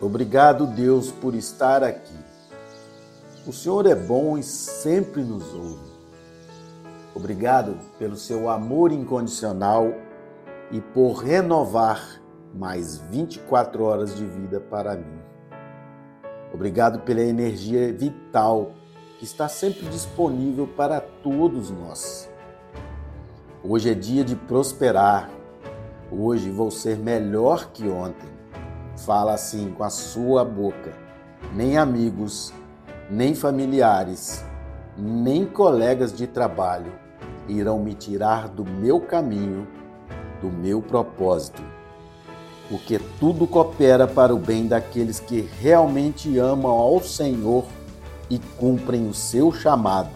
Obrigado, Deus, por estar aqui. O Senhor é bom e sempre nos ouve. Obrigado pelo seu amor incondicional e por renovar mais 24 horas de vida para mim. Obrigado pela energia vital que está sempre disponível para todos nós. Hoje é dia de prosperar. Hoje vou ser melhor que ontem. Fala assim com a sua boca. Nem amigos, nem familiares, nem colegas de trabalho irão me tirar do meu caminho, do meu propósito. Porque tudo coopera para o bem daqueles que realmente amam ao Senhor e cumprem o seu chamado.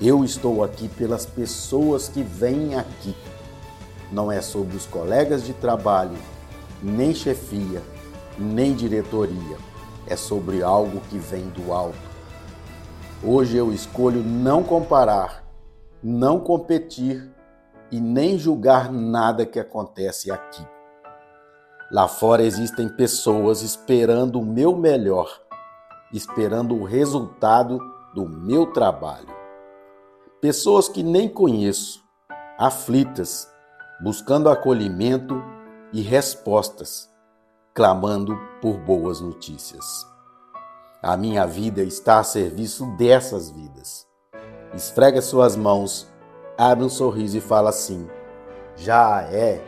Eu estou aqui pelas pessoas que vêm aqui. Não é sobre os colegas de trabalho, nem chefia, nem diretoria. É sobre algo que vem do alto. Hoje eu escolho não comparar, não competir e nem julgar nada que acontece aqui. Lá fora existem pessoas esperando o meu melhor, esperando o resultado do meu trabalho pessoas que nem conheço, aflitas, buscando acolhimento e respostas, clamando por boas notícias. A minha vida está a serviço dessas vidas. Esfrega suas mãos, abre um sorriso e fala assim: já é.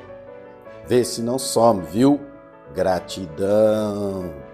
Vê se não some, viu? Gratidão.